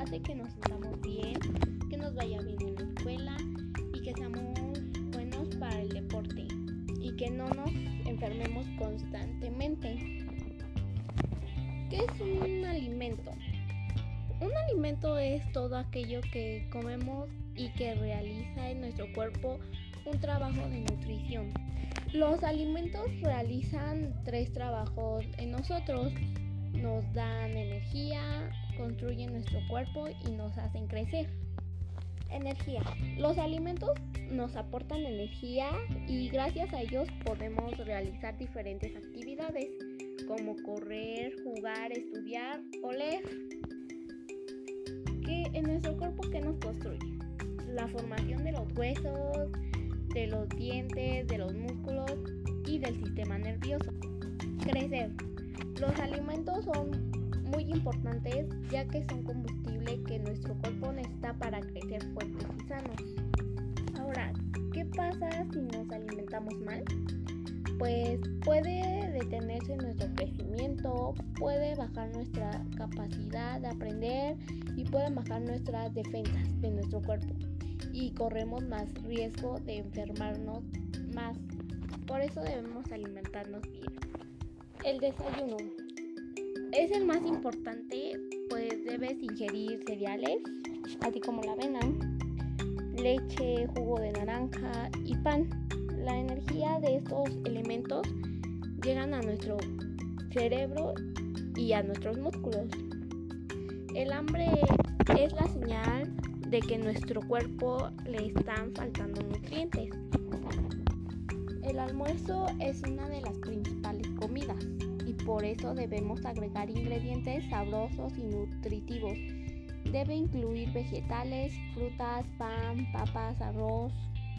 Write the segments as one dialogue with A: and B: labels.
A: hace que nos sintamos bien, que nos vaya bien en la escuela y que seamos buenos para el deporte y que no nos enfermemos constantemente. ¿Qué es un alimento? Un alimento es todo aquello que comemos y que realiza en nuestro cuerpo un trabajo de nutrición. Los alimentos realizan tres trabajos en nosotros. Nos dan energía, construyen nuestro cuerpo y nos hacen crecer. Energía. Los alimentos nos aportan energía y gracias a ellos podemos realizar diferentes actividades como correr, jugar, estudiar o leer. ¿Qué en nuestro cuerpo qué nos construye? La formación de los huesos, de los dientes, de los músculos y del sistema nervioso. Crecer. Los alimentos son importantes ya que son combustible que nuestro cuerpo necesita para crecer fuertes y sanos. Ahora, ¿qué pasa si nos alimentamos mal? Pues puede detenerse nuestro crecimiento, puede bajar nuestra capacidad de aprender y pueden bajar nuestras defensas de nuestro cuerpo y corremos más riesgo de enfermarnos más. Por eso debemos alimentarnos bien. El desayuno es el más importante, pues debes ingerir cereales, así como la avena, leche, jugo de naranja y pan. La energía de estos elementos llegan a nuestro cerebro y a nuestros músculos. El hambre es la señal de que nuestro cuerpo le están faltando nutrientes. El almuerzo es una eso debemos agregar ingredientes sabrosos y nutritivos. Debe incluir vegetales, frutas, pan, papas, arroz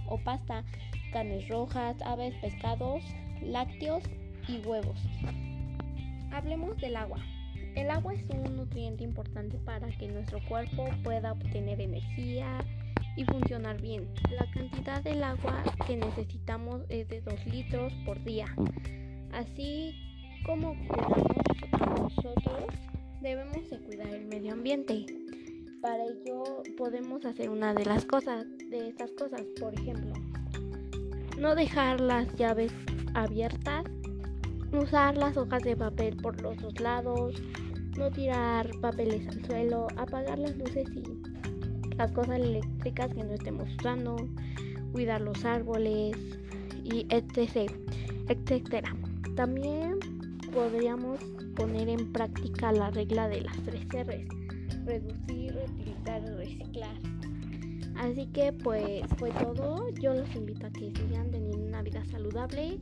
A: o pasta, carnes rojas, aves, pescados, lácteos y huevos. Hablemos del agua. El agua es un nutriente importante para que nuestro cuerpo pueda obtener energía y funcionar bien. La cantidad del agua que necesitamos es de 2 litros por día. Así como cuidamos nosotros, debemos de cuidar el medio ambiente. Para ello podemos hacer una de las cosas, de estas cosas, por ejemplo, no dejar las llaves abiertas usar las hojas de papel por los dos lados, no tirar papeles al suelo, apagar las luces y las cosas eléctricas que no estemos usando, cuidar los árboles y etc. etcétera. También podríamos poner en práctica la regla de las tres R's, reducir, reutilizar reciclar. Así que pues fue todo. Yo los invito a que sigan teniendo una vida saludable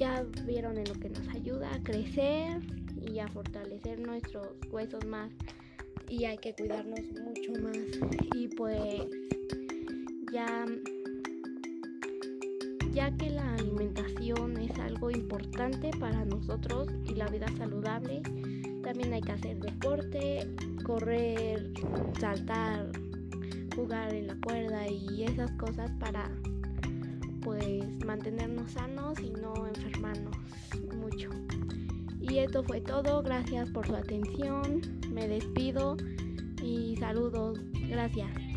A: ya vieron en lo que nos ayuda a crecer y a fortalecer nuestros huesos más y hay que cuidarnos mucho más y pues ya ya que la alimentación es algo importante para nosotros y la vida saludable también hay que hacer deporte correr saltar jugar en la cuerda y esas cosas para pues mantenernos sanos y no enfermarnos mucho. Y esto fue todo, gracias por su atención, me despido y saludos, gracias.